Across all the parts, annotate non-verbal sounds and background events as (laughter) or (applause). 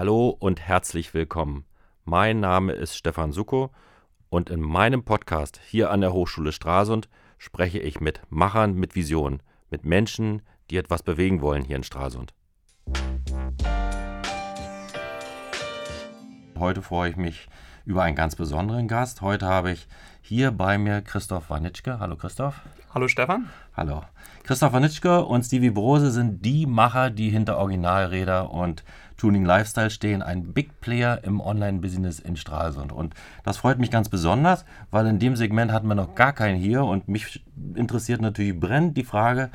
Hallo und herzlich willkommen. Mein Name ist Stefan Suko und in meinem Podcast hier an der Hochschule Stralsund spreche ich mit Machern mit Visionen, mit Menschen, die etwas bewegen wollen hier in Stralsund. Heute freue ich mich über einen ganz besonderen Gast. Heute habe ich hier bei mir Christoph Wanitschke. Hallo Christoph. Hallo Stefan. Hallo. Christoph Wanitschke und Stevie Brose sind die Macher, die hinter Originalräder und Tuning Lifestyle stehen, ein Big Player im Online-Business in Stralsund. Und das freut mich ganz besonders, weil in dem Segment hatten wir noch gar keinen hier und mich interessiert natürlich brennend die Frage,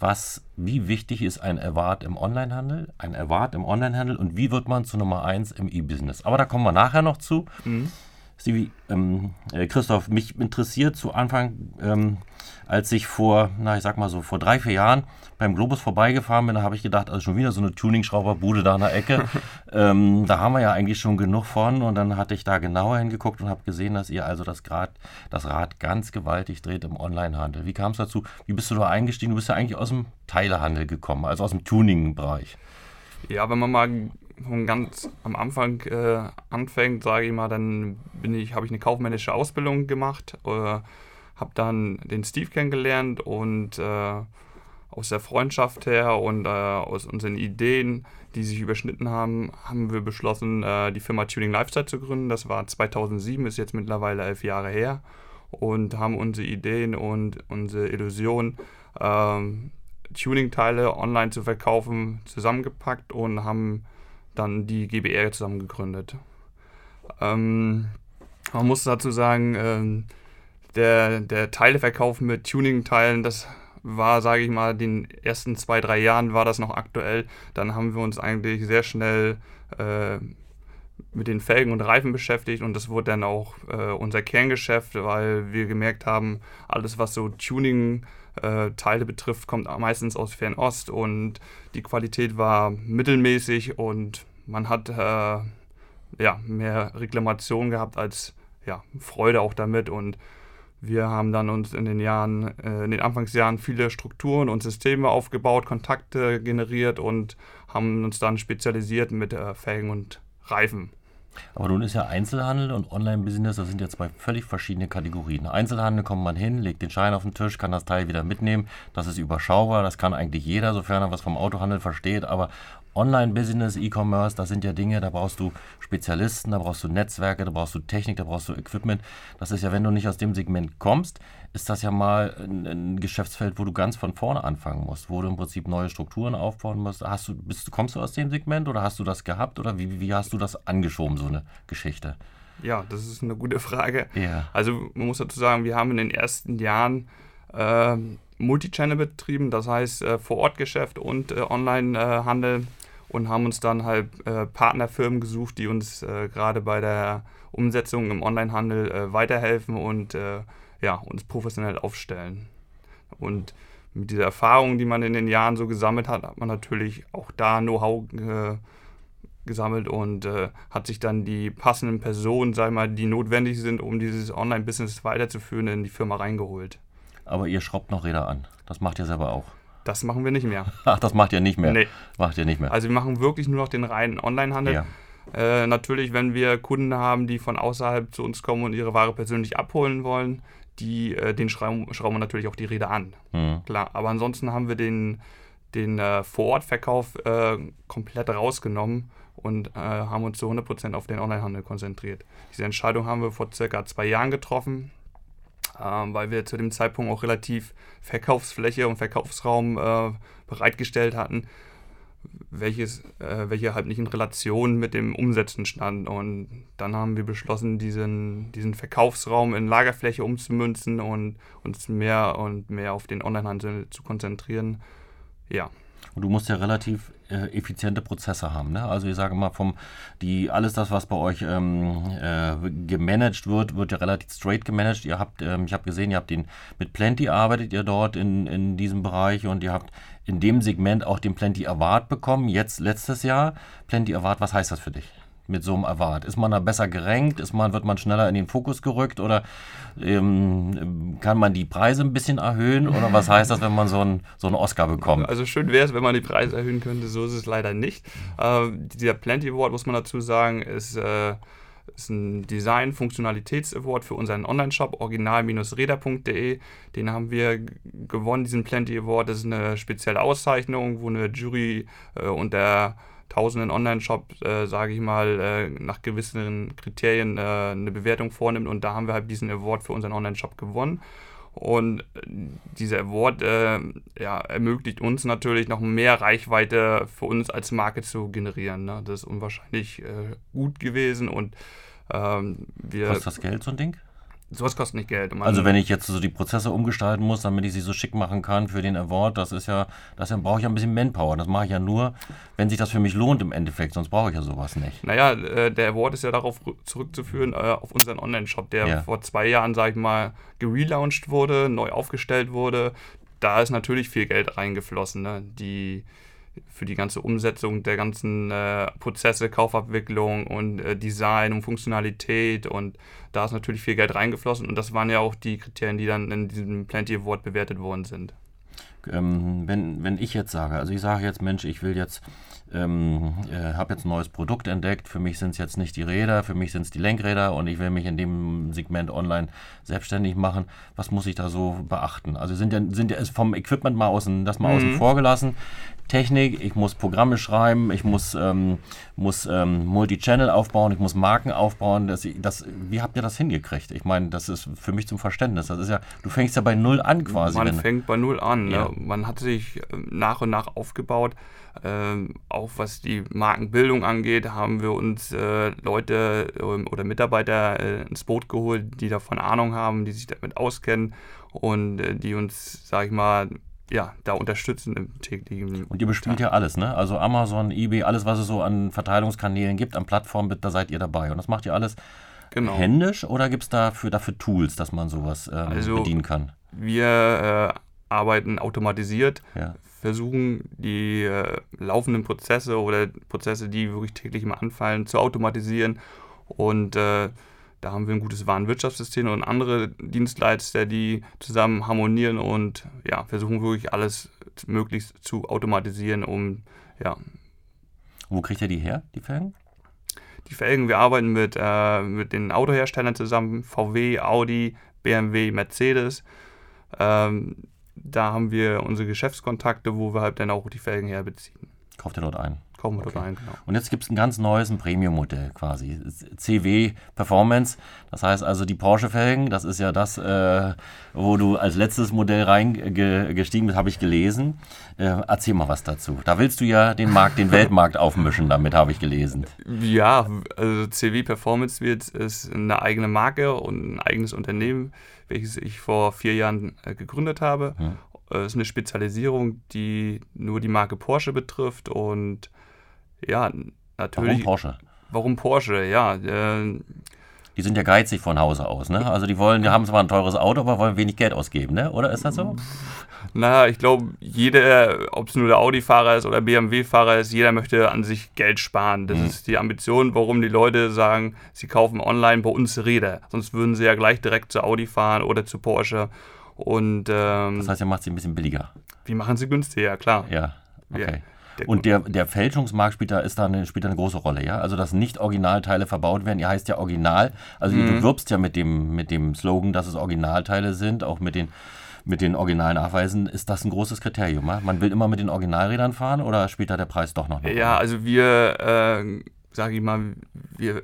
was, wie wichtig ist ein Award im Onlinehandel, ein Award im Onlinehandel und wie wird man zu Nummer 1 im E-Business. Aber da kommen wir nachher noch zu. Mhm. Stevie, ähm, äh, Christoph, mich interessiert zu Anfang, ähm, als ich vor, na ich sag mal so, vor drei, vier Jahren beim Globus vorbeigefahren bin, da habe ich gedacht, also schon wieder so eine Tuning-Schrauberbude da in der Ecke. (laughs) ähm, da haben wir ja eigentlich schon genug von und dann hatte ich da genauer hingeguckt und habe gesehen, dass ihr also das, Grad, das Rad ganz gewaltig dreht im Onlinehandel. Wie kam es dazu? Wie bist du da eingestiegen? Du bist ja eigentlich aus dem Teilehandel gekommen, also aus dem Tuning-Bereich. Ja, wenn man mal von ganz am Anfang äh, anfängt, sage ich mal, dann bin ich, habe ich eine kaufmännische Ausbildung gemacht, äh, habe dann den Steve kennengelernt und äh, aus der Freundschaft her und äh, aus unseren Ideen, die sich überschnitten haben, haben wir beschlossen, äh, die Firma Tuning Lifestyle zu gründen. Das war 2007, ist jetzt mittlerweile elf Jahre her und haben unsere Ideen und unsere Illusion ähm, Tuning-Teile online zu verkaufen, zusammengepackt und haben dann die GBR zusammen gegründet. Ähm, man muss dazu sagen, ähm, der, der Teileverkauf mit Tuning-Teilen, das war, sage ich mal, den ersten zwei, drei Jahren war das noch aktuell. Dann haben wir uns eigentlich sehr schnell äh, mit den Felgen und Reifen beschäftigt und das wurde dann auch äh, unser Kerngeschäft, weil wir gemerkt haben, alles was so Tuning äh, Teile betrifft, kommt meistens aus Fernost und die Qualität war mittelmäßig und man hat äh, ja, mehr Reklamation gehabt als ja, Freude auch damit und wir haben dann uns in den Jahren, äh, in den Anfangsjahren viele Strukturen und Systeme aufgebaut, Kontakte generiert und haben uns dann spezialisiert mit äh, Felgen und Reifen. Aber nun ist ja Einzelhandel und Online-Business, das sind ja zwei völlig verschiedene Kategorien. Einzelhandel kommt man hin, legt den Schein auf den Tisch, kann das Teil wieder mitnehmen. Das ist überschaubar, das kann eigentlich jeder, sofern er was vom Autohandel versteht. Aber Online-Business, E-Commerce, das sind ja Dinge, da brauchst du Spezialisten, da brauchst du Netzwerke, da brauchst du Technik, da brauchst du Equipment. Das ist ja, wenn du nicht aus dem Segment kommst, ist das ja mal ein, ein Geschäftsfeld, wo du ganz von vorne anfangen musst, wo du im Prinzip neue Strukturen aufbauen musst. Hast du, bist, kommst du aus dem Segment oder hast du das gehabt oder wie, wie hast du das angeschoben, so eine Geschichte? Ja, das ist eine gute Frage. Ja. Also man muss dazu sagen, wir haben in den ersten Jahren äh, Multichannel betrieben, das heißt äh, Vor-Ort-Geschäft und äh, Online-Handel und haben uns dann halt äh, Partnerfirmen gesucht, die uns äh, gerade bei der Umsetzung im Onlinehandel äh, weiterhelfen und ja, uns professionell aufstellen. Und mit dieser Erfahrung, die man in den Jahren so gesammelt hat, hat man natürlich auch da Know-how äh, gesammelt und äh, hat sich dann die passenden Personen, sag mal, die notwendig sind, um dieses Online-Business weiterzuführen, in die Firma reingeholt. Aber ihr schraubt noch Räder an. Das macht ihr selber auch. Das machen wir nicht mehr. (laughs) Ach, das macht ihr nicht mehr? Nee. Macht ihr nicht mehr. Also wir machen wirklich nur noch den reinen Online-Handel. Ja. Äh, natürlich, wenn wir Kunden haben, die von außerhalb zu uns kommen und ihre Ware persönlich abholen wollen, die, äh, den schrauben, schrauben wir natürlich auch die Räder an. Mhm. Klar, aber ansonsten haben wir den, den äh, Vorortverkauf äh, komplett rausgenommen und äh, haben uns zu 100% auf den Onlinehandel konzentriert. Diese Entscheidung haben wir vor circa zwei Jahren getroffen ähm, weil wir zu dem Zeitpunkt auch relativ Verkaufsfläche und Verkaufsraum äh, bereitgestellt hatten, welches, äh, welche halt nicht in Relation mit dem Umsetzen stand. Und dann haben wir beschlossen, diesen, diesen Verkaufsraum in Lagerfläche umzumünzen und uns mehr und mehr auf den Onlinehandel zu konzentrieren. Ja. Und du musst ja relativ äh, effiziente Prozesse haben. Ne? Also ich sage mal, vom, die, alles das, was bei euch ähm, äh, gemanagt wird, wird ja relativ straight gemanagt. Ihr habt, ähm, ich habe gesehen, ihr habt den mit Plenty arbeitet ihr dort in, in diesem Bereich und ihr habt in dem Segment auch den Plenty Award bekommen, jetzt letztes Jahr. Plenty Award, was heißt das für dich? Mit so einem Award? Ist man da besser gerankt? Ist man, wird man schneller in den Fokus gerückt? Oder ähm, kann man die Preise ein bisschen erhöhen oder was heißt das, wenn man so einen so einen Oscar bekommt? Also schön wäre es, wenn man die Preise erhöhen könnte, so ist es leider nicht. Äh, dieser Plenty Award, muss man dazu sagen, ist, äh, ist ein Design-Funktionalitäts-Award für unseren Online-Shop original-räder.de. Den haben wir gewonnen, diesen Plenty Award. Das ist eine spezielle Auszeichnung, wo eine Jury äh, und der tausenden Online-Shops, äh, sage ich mal, äh, nach gewissen Kriterien äh, eine Bewertung vornimmt. Und da haben wir halt diesen Award für unseren Online-Shop gewonnen. Und äh, dieser Award äh, ja, ermöglicht uns natürlich noch mehr Reichweite für uns als Marke zu generieren. Ne? Das ist unwahrscheinlich äh, gut gewesen und ähm, wir. Ist das Geld, so ein Ding? Sowas kostet nicht Geld. also wenn ich jetzt so die Prozesse umgestalten muss, damit ich sie so schick machen kann für den Award, das ist ja, das brauche ich ja ein bisschen Manpower. Das mache ich ja nur, wenn sich das für mich lohnt im Endeffekt, sonst brauche ich ja sowas nicht. Naja, äh, der Award ist ja darauf zurückzuführen, äh, auf unseren Online-Shop, der ja. vor zwei Jahren, sag ich mal, gelauncht wurde, neu aufgestellt wurde. Da ist natürlich viel Geld reingeflossen. Ne? Die für die ganze Umsetzung der ganzen äh, Prozesse, Kaufabwicklung und äh, Design und Funktionalität und da ist natürlich viel Geld reingeflossen und das waren ja auch die Kriterien, die dann in diesem Plenty Award bewertet worden sind. Ähm, wenn, wenn ich jetzt sage, also ich sage jetzt, Mensch, ich will jetzt ähm, äh, habe jetzt ein neues Produkt entdeckt. Für mich sind es jetzt nicht die Räder, für mich sind es die Lenkräder und ich will mich in dem Segment online selbstständig machen. Was muss ich da so beachten? Also sind ja, sind ja vom Equipment mal außen, das mal mhm. außen vor gelassen. Technik, ich muss Programme schreiben, ich muss, ähm, muss ähm, Multi-Channel aufbauen, ich muss Marken aufbauen. Das, das, wie habt ihr das hingekriegt? Ich meine, das ist für mich zum Verständnis. Das ist ja, du fängst ja bei Null an quasi. Man fängt bei Null an. Ja. Ne? Man hat sich ähm, nach und nach aufgebaut. Ähm, auch was die Markenbildung angeht, haben wir uns äh, Leute ähm, oder Mitarbeiter äh, ins Boot geholt, die davon Ahnung haben, die sich damit auskennen und äh, die uns, sag ich mal, ja, da unterstützen im täglichen. Und ihr bespielt ja alles, ne? Also Amazon, eBay, alles, was es so an Verteilungskanälen gibt, an Plattformen, da seid ihr dabei. Und das macht ihr alles genau. händisch oder gibt es dafür, dafür Tools, dass man sowas ähm, also, bedienen kann? Wir äh, arbeiten automatisiert, ja. versuchen die äh, laufenden Prozesse oder Prozesse, die wirklich täglich immer anfallen, zu automatisieren und äh, da haben wir ein gutes Warenwirtschaftssystem und andere Dienstleister, die zusammen harmonieren und ja, versuchen wirklich alles möglichst zu automatisieren, um ja. Wo kriegt ihr die her, die Felgen? Die Felgen, wir arbeiten mit, äh, mit den Autoherstellern zusammen, VW, Audi, BMW, Mercedes. Ähm, da haben wir unsere Geschäftskontakte, wo wir halt dann auch die Felgen herbeziehen. Kauft ihr dort ein? Kommen wir okay. rein, genau. Und jetzt gibt es ein ganz neues, Premium-Modell quasi. CW Performance. Das heißt also die Porsche-Felgen, das ist ja das, äh, wo du als letztes Modell reingestiegen bist, habe ich gelesen. Äh, erzähl mal was dazu. Da willst du ja den Markt, den Weltmarkt aufmischen, damit habe ich gelesen. Ja, also CW Performance wird ist eine eigene Marke und ein eigenes Unternehmen, welches ich vor vier Jahren äh, gegründet habe. Hm. Es ist eine Spezialisierung, die nur die Marke Porsche betrifft und ja, natürlich. Warum Porsche? Warum Porsche? Ja. Äh, die sind ja geizig von Hause aus, ne? Also die wollen, die haben zwar ein teures Auto, aber wollen wenig Geld ausgeben, ne? Oder ist das so? Naja, ich glaube, jeder, ob es nur der Audi-Fahrer ist oder BMW-Fahrer ist, jeder möchte an sich Geld sparen. Das mhm. ist die Ambition, warum die Leute sagen, sie kaufen online bei uns Räder. Sonst würden sie ja gleich direkt zu Audi fahren oder zu Porsche. Und, ähm, das heißt, ihr macht sie ein bisschen billiger. Wir machen sie günstiger, klar. Ja, okay. Ja. Der und der, der Fälschungsmarkt spielt da, ist da eine, spielt da eine große Rolle, ja? Also, dass nicht Originalteile verbaut werden. Ihr heißt ja Original. Also, mhm. du wirbst ja mit dem, mit dem Slogan, dass es Originalteile sind, auch mit den, mit den Originalnachweisen. Ist das ein großes Kriterium? Ja? Man will immer mit den Originalrädern fahren oder spielt da der Preis doch noch? noch ja, also wir, äh, sage ich mal, wir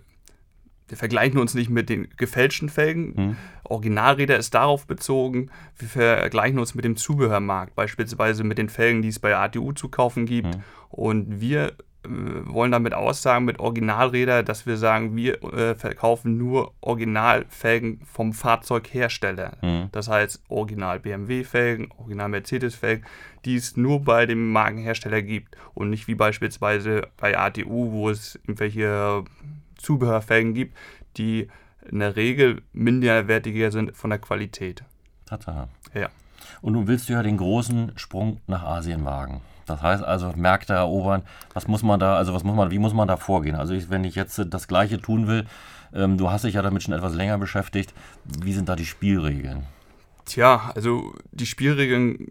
wir vergleichen uns nicht mit den gefälschten Felgen. Hm. Originalräder ist darauf bezogen. Wir vergleichen uns mit dem Zubehörmarkt, beispielsweise mit den Felgen, die es bei ATU zu kaufen gibt. Hm. Und wir äh, wollen damit aussagen mit Originalräder, dass wir sagen, wir äh, verkaufen nur Originalfelgen vom Fahrzeughersteller. Mhm. Das heißt Original BMW-Felgen, Original Mercedes-Felgen, die es nur bei dem Markenhersteller gibt und nicht wie beispielsweise bei ATU, wo es irgendwelche Zubehörfelgen gibt, die in der Regel minderwertiger sind von der Qualität. Tatsache. Ja. Und nun willst du ja den großen Sprung nach Asien wagen. Das heißt also Märkte erobern. Was muss man da, also was muss man, wie muss man da vorgehen? Also ich, wenn ich jetzt das Gleiche tun will, ähm, du hast dich ja damit schon etwas länger beschäftigt. Wie sind da die Spielregeln? Tja, also die Spielregeln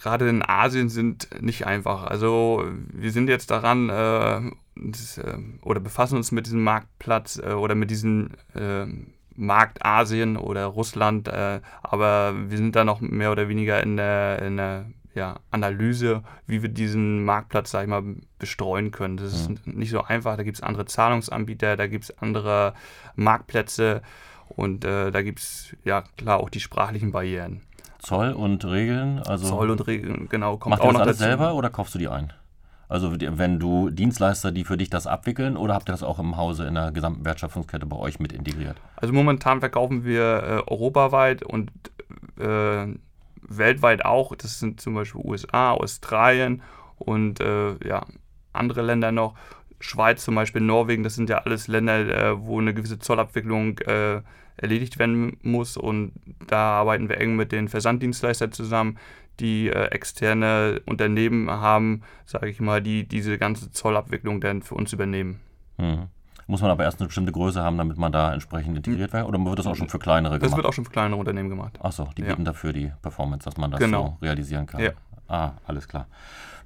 gerade in Asien sind nicht einfach. Also wir sind jetzt daran äh, das, äh, oder befassen uns mit diesem Marktplatz äh, oder mit diesem äh, Markt Asien oder Russland, äh, aber wir sind da noch mehr oder weniger in der, in der ja, Analyse, wie wir diesen Marktplatz, sag ich mal, bestreuen können. Das ist mhm. nicht so einfach. Da gibt es andere Zahlungsanbieter, da gibt es andere Marktplätze und äh, da gibt es ja klar auch die sprachlichen Barrieren. Zoll und Regeln? Also Zoll und Regeln, genau. Kommt Macht auch das alles dazu. selber oder kaufst du die ein? Also wenn du Dienstleister, die für dich das abwickeln oder habt ihr das auch im Hause in der gesamten Wertschöpfungskette bei euch mit integriert? Also momentan verkaufen wir äh, europaweit und äh, weltweit auch. Das sind zum Beispiel USA, Australien und äh, ja, andere Länder noch. Schweiz zum Beispiel, Norwegen, das sind ja alles Länder, äh, wo eine gewisse Zollabwicklung äh, erledigt werden muss. Und da arbeiten wir eng mit den Versanddienstleistern zusammen, die äh, externe Unternehmen haben, sage ich mal, die diese ganze Zollabwicklung dann für uns übernehmen. Mhm. Muss man aber erst eine bestimmte Größe haben, damit man da entsprechend integriert wird? Oder wird das auch schon für kleinere gemacht? Das wird auch schon für kleinere Unternehmen gemacht. Achso, die bieten ja. dafür die Performance, dass man das genau. so realisieren kann. Ja. Ah, alles klar.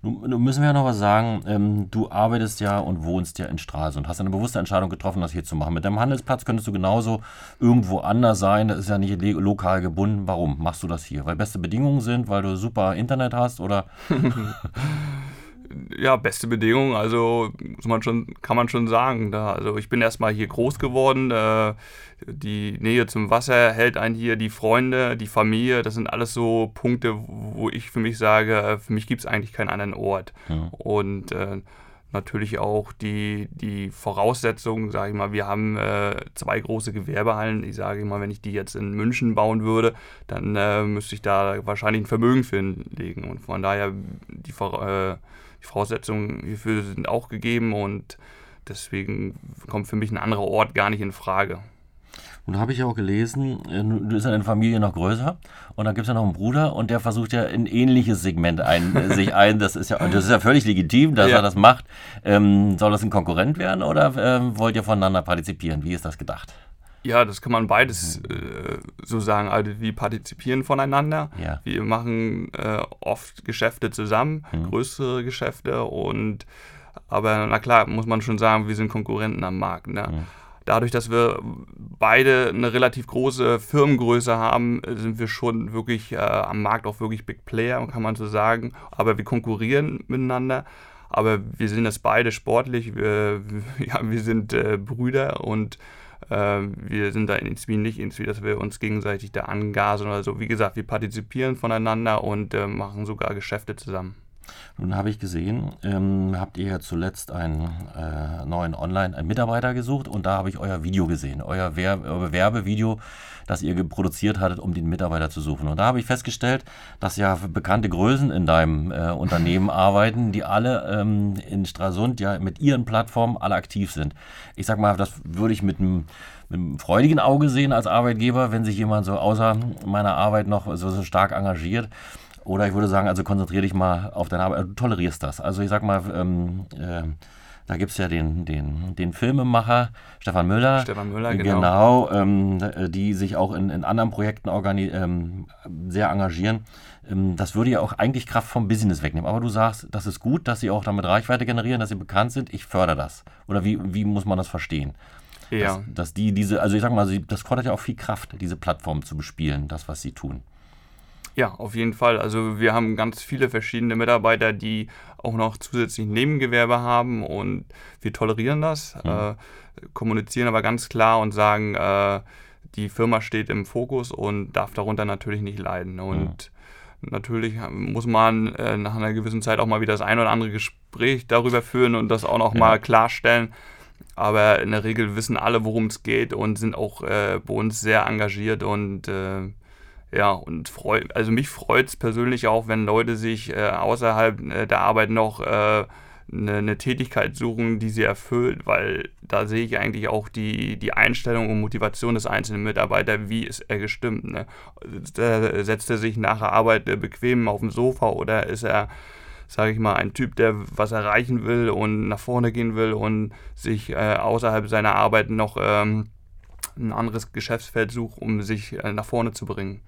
Nun, müssen wir ja noch was sagen. Ähm, du arbeitest ja und wohnst ja in Stralsund. Hast eine bewusste Entscheidung getroffen, das hier zu machen. Mit deinem Handelsplatz könntest du genauso irgendwo anders sein. Das ist ja nicht lokal gebunden. Warum machst du das hier? Weil beste Bedingungen sind, weil du super Internet hast oder? (laughs) ja, beste Bedingungen, also muss man schon, kann man schon sagen. Da, also ich bin erstmal hier groß geworden. Äh, die Nähe zum Wasser hält einen hier, die Freunde, die Familie, das sind alles so Punkte, wo ich für mich sage, für mich gibt es eigentlich keinen anderen Ort. Ja. Und äh, natürlich auch die, die Voraussetzungen, sage ich mal, wir haben äh, zwei große Gewerbehallen. Ich sage mal, wenn ich die jetzt in München bauen würde, dann äh, müsste ich da wahrscheinlich ein Vermögen für hinlegen. Und von daher die, äh, die Voraussetzungen hierfür sind auch gegeben und deswegen kommt für mich ein anderer Ort gar nicht in Frage. Und da habe ich ja auch gelesen, äh, du bist ja deine Familie noch größer und dann gibt es ja noch einen Bruder und der versucht ja ein ähnliches Segment ein, äh, sich (laughs) ein. Das ist ja, das ist ja völlig legitim, dass ja. er das macht. Ähm, soll das ein Konkurrent werden oder ähm, wollt ihr voneinander partizipieren? Wie ist das gedacht? Ja, das kann man beides äh, so sagen. Also wir partizipieren voneinander. Ja. Wir machen äh, oft Geschäfte zusammen, mhm. größere Geschäfte und aber na klar, muss man schon sagen, wir sind Konkurrenten am Markt. Ne? Mhm. Dadurch, dass wir beide eine relativ große Firmengröße haben, sind wir schon wirklich äh, am Markt auch wirklich Big Player, kann man so sagen. Aber wir konkurrieren miteinander. Aber wir sind das beide sportlich. Wir, (laughs) ja, wir sind äh, Brüder und wir sind da irgendwie nicht irgendwie, dass wir uns gegenseitig da angasen oder so. Wie gesagt, wir partizipieren voneinander und äh, machen sogar Geschäfte zusammen. Nun habe ich gesehen, ähm, habt ihr ja zuletzt einen äh, neuen Online, einen Mitarbeiter gesucht und da habe ich euer Video gesehen, euer, Werbe, euer Werbevideo, das ihr produziert hattet, um den Mitarbeiter zu suchen. Und da habe ich festgestellt, dass ja bekannte Größen in deinem äh, Unternehmen (laughs) arbeiten, die alle ähm, in Stralsund ja mit ihren Plattformen alle aktiv sind. Ich sag mal, das würde ich mit einem mit einem freudigen Auge sehen als Arbeitgeber, wenn sich jemand so außer meiner Arbeit noch so, so stark engagiert. Oder ich würde sagen, also konzentriere dich mal auf deine Arbeit. Du tolerierst das. Also ich sag mal, ähm, äh, da gibt es ja den, den, den Filmemacher Stefan Müller. Stefan Müller, genau. Genau, ähm, die sich auch in, in anderen Projekten ähm, sehr engagieren. Ähm, das würde ja auch eigentlich Kraft vom Business wegnehmen. Aber du sagst, das ist gut, dass sie auch damit Reichweite generieren, dass sie bekannt sind. Ich fördere das. Oder wie, wie muss man das verstehen? Ja. Dass, dass die diese, also ich sag mal, das fordert ja auch viel Kraft, diese Plattform zu bespielen, das, was sie tun. Ja, auf jeden Fall. Also wir haben ganz viele verschiedene Mitarbeiter, die auch noch zusätzlich Nebengewerbe haben und wir tolerieren das, mhm. äh, kommunizieren aber ganz klar und sagen, äh, die Firma steht im Fokus und darf darunter natürlich nicht leiden. Und mhm. natürlich muss man äh, nach einer gewissen Zeit auch mal wieder das ein oder andere Gespräch darüber führen und das auch noch ja. mal klarstellen. Aber in der Regel wissen alle, worum es geht und sind auch äh, bei uns sehr engagiert und äh, ja, und freu, also mich freut es persönlich auch, wenn Leute sich äh, außerhalb äh, der Arbeit noch äh, eine, eine, Tätigkeit suchen, die sie erfüllt, weil da sehe ich eigentlich auch die, die Einstellung und Motivation des einzelnen Mitarbeiters, wie ist er gestimmt. Ne? Setzt er sich nach der Arbeit äh, bequem auf dem Sofa oder ist er, sage ich mal, ein Typ, der was erreichen will und nach vorne gehen will und sich äh, außerhalb seiner Arbeit noch ähm, ein anderes Geschäftsfeld sucht, um sich nach vorne zu bringen.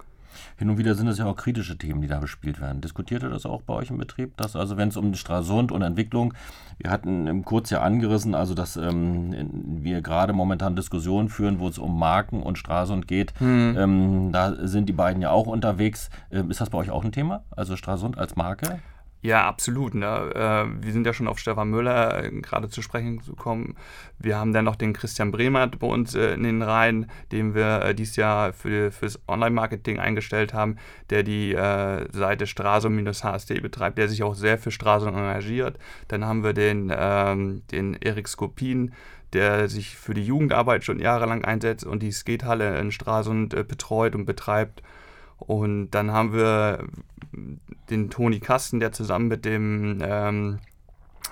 Hin und wieder sind es ja auch kritische Themen, die da bespielt werden. Diskutiert ihr das auch bei euch im Betrieb? Dass also wenn es um Stralsund und Entwicklung, wir hatten kurz ja angerissen, also dass ähm, wir gerade momentan Diskussionen führen, wo es um Marken und Stralsund geht. Mhm. Ähm, da sind die beiden ja auch unterwegs. Ähm, ist das bei euch auch ein Thema? Also Stralsund als Marke? Ja, absolut. Ne? Äh, wir sind ja schon auf Stefan Müller äh, gerade zu sprechen gekommen. Wir haben dann noch den Christian Bremer bei uns äh, in den Reihen, den wir dieses Jahr für fürs Online-Marketing eingestellt haben, der die Seite Straso-HSD betreibt, der sich auch sehr für Straso engagiert. Dann haben wir den, ähm, den Erik Skopin, der sich für die Jugendarbeit schon jahrelang einsetzt und die Skatehalle in Stralsund betreut und betreibt. Und dann haben wir den Toni Kasten, der zusammen mit dem ähm,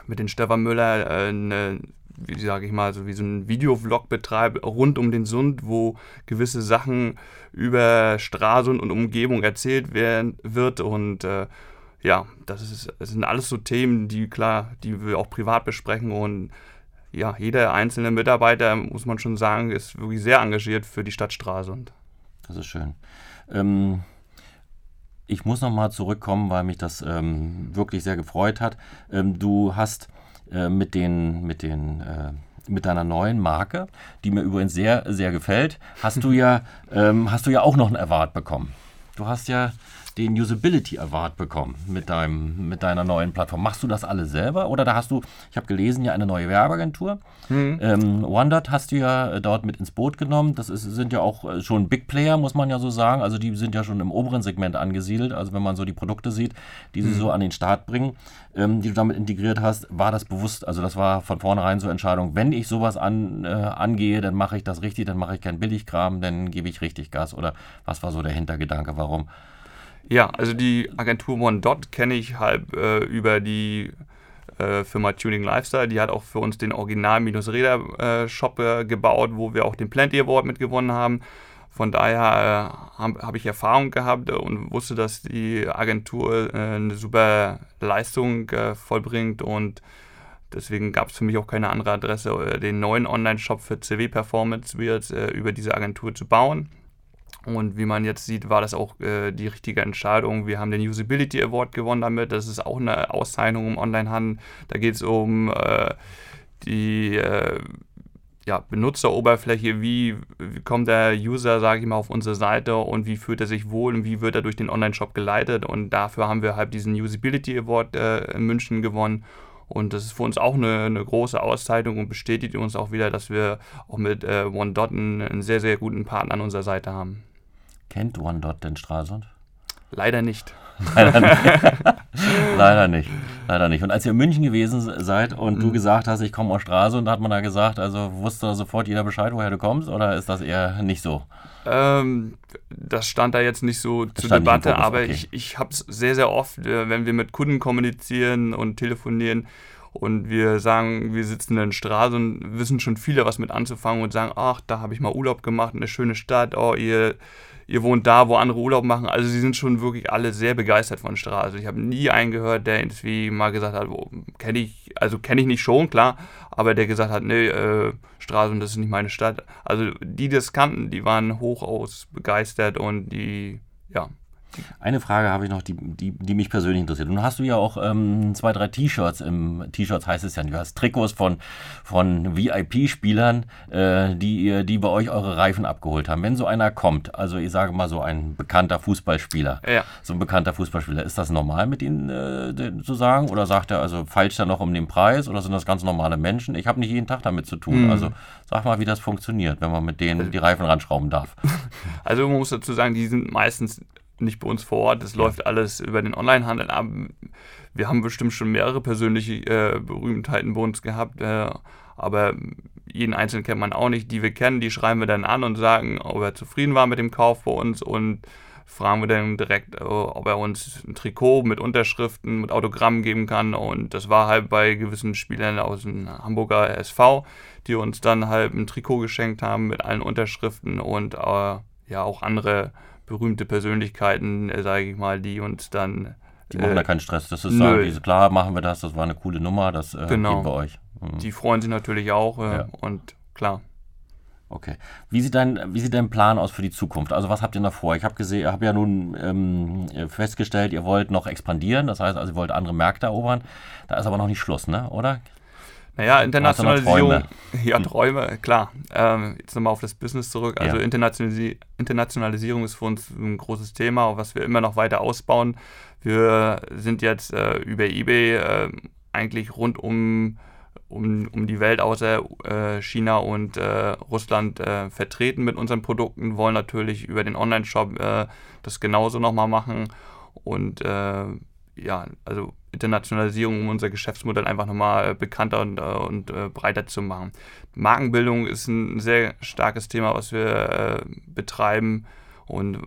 mit den Stefan Müller äh, eine, wie sage ich mal, so wie so ein Videovlog betreibt rund um den Sund, wo gewisse Sachen über Stralsund und Umgebung erzählt werden wird und äh, ja, das, ist, das sind alles so Themen, die klar, die wir auch privat besprechen und ja, jeder einzelne Mitarbeiter, muss man schon sagen, ist wirklich sehr engagiert für die Stadt Stralsund. Das ist schön. Ähm, ich muss nochmal zurückkommen, weil mich das ähm, wirklich sehr gefreut hat. Ähm, du hast äh, mit den, mit den äh, mit deiner neuen Marke, die mir übrigens sehr, sehr gefällt, hast du ja, (laughs) ähm, hast du ja auch noch einen Award bekommen. Du hast ja den Usability Award bekommen mit, deinem, mit deiner neuen Plattform. Machst du das alle selber oder da hast du, ich habe gelesen, ja eine neue Werbeagentur. Mhm. Ähm, OneDot hast du ja äh, dort mit ins Boot genommen. Das ist, sind ja auch äh, schon Big Player, muss man ja so sagen. Also die sind ja schon im oberen Segment angesiedelt. Also wenn man so die Produkte sieht, die sie mhm. so an den Start bringen, ähm, die du damit integriert hast, war das bewusst. Also das war von vornherein so Entscheidung, wenn ich sowas an, äh, angehe, dann mache ich das richtig, dann mache ich keinen Billigkram, dann gebe ich richtig Gas. Oder was war so der Hintergedanke? Warum? Ja, also die Agentur One Dot kenne ich halb äh, über die äh, Firma Tuning Lifestyle. Die hat auch für uns den Original-Räder-Shop äh, gebaut, wo wir auch den Plenty Award mitgewonnen haben. Von daher äh, habe hab ich Erfahrung gehabt und wusste, dass die Agentur äh, eine super Leistung äh, vollbringt und deswegen gab es für mich auch keine andere Adresse, den neuen Online-Shop für CW Performance wird über diese Agentur zu bauen. Und wie man jetzt sieht, war das auch äh, die richtige Entscheidung. Wir haben den Usability Award gewonnen damit. Das ist auch eine Auszeichnung im Onlinehandel. Da geht es um äh, die äh, ja, Benutzeroberfläche, wie, wie, kommt der User, sage ich mal, auf unsere Seite und wie fühlt er sich wohl und wie wird er durch den Online-Shop geleitet. Und dafür haben wir halt diesen Usability Award äh, in München gewonnen. Und das ist für uns auch eine, eine, große Auszeichnung und bestätigt uns auch wieder, dass wir auch mit äh, OneDot einen, einen sehr, sehr guten Partner an unserer Seite haben. Kennt OneDot den Stralsund? Leider nicht. Leider nicht. (laughs) Leider nicht. Leider nicht. Und als ihr in München gewesen seid und mhm. du gesagt hast, ich komme aus Stralsund, hat man da gesagt, also wusste sofort jeder Bescheid, woher du kommst, oder ist das eher nicht so? Ähm, das stand da jetzt nicht so das zur Debatte, Fokus, aber okay. ich, ich habe es sehr, sehr oft, äh, wenn wir mit Kunden kommunizieren und telefonieren, und wir sagen, wir sitzen in Straße und wissen schon viele was mit anzufangen und sagen, ach, da habe ich mal Urlaub gemacht, eine schöne Stadt, oh, ihr ihr wohnt da, wo andere Urlaub machen. Also sie sind schon wirklich alle sehr begeistert von Straße. Also ich habe nie einen gehört, der irgendwie mal gesagt hat, oh, kenne ich, also kenne ich nicht schon, klar, aber der gesagt hat, nee, äh, Stralsund, das ist nicht meine Stadt. Also die, die das kannten, die waren hochaus begeistert und die, ja, eine Frage habe ich noch, die, die, die mich persönlich interessiert. Nun hast du ja auch ähm, zwei, drei T-Shirts. Im T-Shirts heißt es ja, du hast Trikots von, von VIP-Spielern, äh, die, die bei euch eure Reifen abgeholt haben. Wenn so einer kommt, also ich sage mal so ein bekannter Fußballspieler, ja. so ein bekannter Fußballspieler, ist das normal mit ihnen äh, zu sagen? Oder sagt er, also falsch da noch um den Preis oder sind das ganz normale Menschen? Ich habe nicht jeden Tag damit zu tun. Mhm. Also sag mal, wie das funktioniert, wenn man mit denen also die Reifen ranschrauben darf. (laughs) Also man muss dazu sagen, die sind meistens nicht bei uns vor Ort. Das ja. läuft alles über den Onlinehandel ab. Wir haben bestimmt schon mehrere persönliche äh, Berühmtheiten bei uns gehabt, äh, aber jeden Einzelnen kennt man auch nicht. Die wir kennen, die schreiben wir dann an und sagen, ob er zufrieden war mit dem Kauf bei uns und fragen wir dann direkt, äh, ob er uns ein Trikot mit Unterschriften, mit Autogrammen geben kann. Und das war halt bei gewissen Spielern aus dem Hamburger SV, die uns dann halt ein Trikot geschenkt haben mit allen Unterschriften und äh, ja auch andere berühmte Persönlichkeiten, äh, sage ich mal, die uns dann. Die machen äh, da keinen Stress. Das ist sagen, diese, klar machen wir das, das war eine coole Nummer, das äh, genau. geben wir euch. Mhm. Die freuen sich natürlich auch äh, ja. und klar. Okay. Wie sieht, dein, wie sieht dein Plan aus für die Zukunft? Also was habt ihr noch vor? Ich habe gesehen, habe ja nun ähm, festgestellt, ihr wollt noch expandieren, das heißt also, ihr wollt andere Märkte erobern. Da ist aber noch nicht Schluss, ne? oder? Naja, Internationalisierung. Träume? (laughs) Ja, Träume, klar. Ähm, jetzt nochmal auf das Business zurück. Also ja. Internationalis Internationalisierung ist für uns ein großes Thema, was wir immer noch weiter ausbauen. Wir sind jetzt äh, über eBay äh, eigentlich rund um um, um die Welt außer äh, China und äh, Russland äh, vertreten mit unseren Produkten, wollen natürlich über den Online-Shop äh, das genauso nochmal machen und ja, also Internationalisierung, um unser Geschäftsmodell einfach nochmal bekannter und, äh, und breiter zu machen. Markenbildung ist ein sehr starkes Thema, was wir betreiben und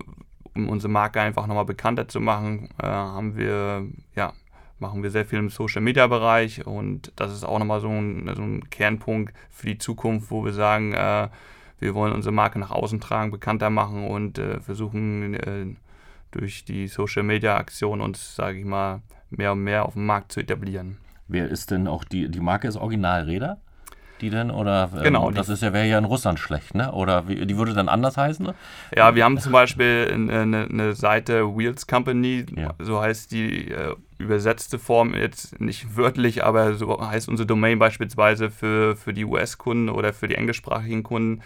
um unsere Marke einfach nochmal bekannter zu machen, haben wir ja machen wir sehr viel im Social Media Bereich und das ist auch nochmal so ein, so ein Kernpunkt für die Zukunft, wo wir sagen, äh, wir wollen unsere Marke nach außen tragen, bekannter machen und äh, versuchen äh, durch die Social Media Aktion uns, sage ich mal, mehr und mehr auf dem Markt zu etablieren. Wer ist denn auch die, die Marke ist Original Räder? Die denn? Oder ähm, genau, das ist ja wäre ja in Russland schlecht, ne? Oder wie, die würde dann anders heißen? Ne? Ja, wir haben zum Beispiel eine, eine Seite Wheels Company, ja. so heißt die äh, übersetzte Form jetzt nicht wörtlich, aber so heißt unsere Domain beispielsweise für, für die US-Kunden oder für die englischsprachigen Kunden.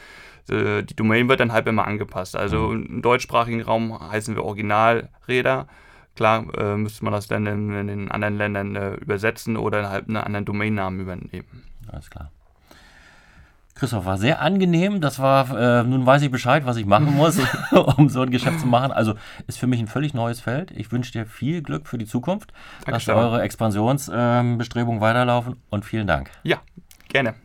Äh, die Domain wird dann halt immer angepasst. Also mhm. im deutschsprachigen Raum heißen wir Originalräder. Klar äh, müsste man das dann in, in den anderen Ländern äh, übersetzen oder halt einen anderen Domainnamen übernehmen. Alles klar. Christoph, war sehr angenehm. Das war, äh, nun weiß ich Bescheid, was ich machen muss, (laughs) (laughs) um so ein Geschäft zu machen. Also ist für mich ein völlig neues Feld. Ich wünsche dir viel Glück für die Zukunft, Dankeschön. dass eure Expansionsbestrebungen ähm, weiterlaufen und vielen Dank. Ja, gerne.